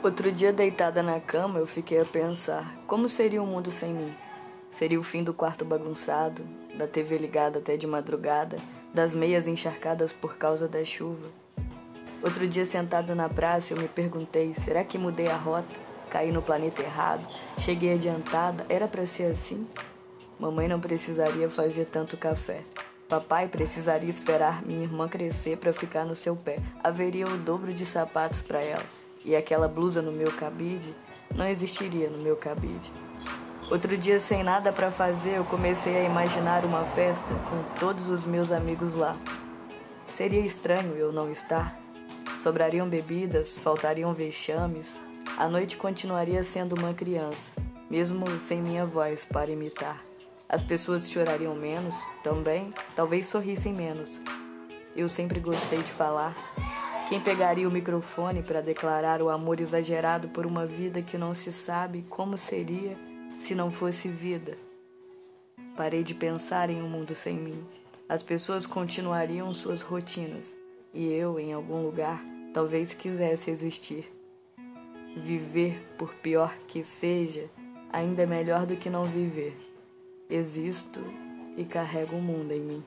Outro dia, deitada na cama, eu fiquei a pensar: como seria o mundo sem mim? Seria o fim do quarto bagunçado, da TV ligada até de madrugada, das meias encharcadas por causa da chuva. Outro dia, sentada na praça, eu me perguntei: será que mudei a rota? Caí no planeta errado? Cheguei adiantada? Era para ser assim? Mamãe não precisaria fazer tanto café. Papai precisaria esperar minha irmã crescer para ficar no seu pé. Haveria o dobro de sapatos para ela e aquela blusa no meu cabide não existiria no meu cabide. Outro dia, sem nada para fazer, eu comecei a imaginar uma festa com todos os meus amigos lá. Seria estranho eu não estar? Sobrariam bebidas, faltariam vexames. A noite continuaria sendo uma criança, mesmo sem minha voz para imitar. As pessoas chorariam menos, também, talvez sorrissem menos. Eu sempre gostei de falar, quem pegaria o microfone para declarar o amor exagerado por uma vida que não se sabe como seria se não fosse vida? Parei de pensar em um mundo sem mim. As pessoas continuariam suas rotinas e eu, em algum lugar, talvez quisesse existir. Viver, por pior que seja, ainda é melhor do que não viver. Existo e carrego o mundo em mim.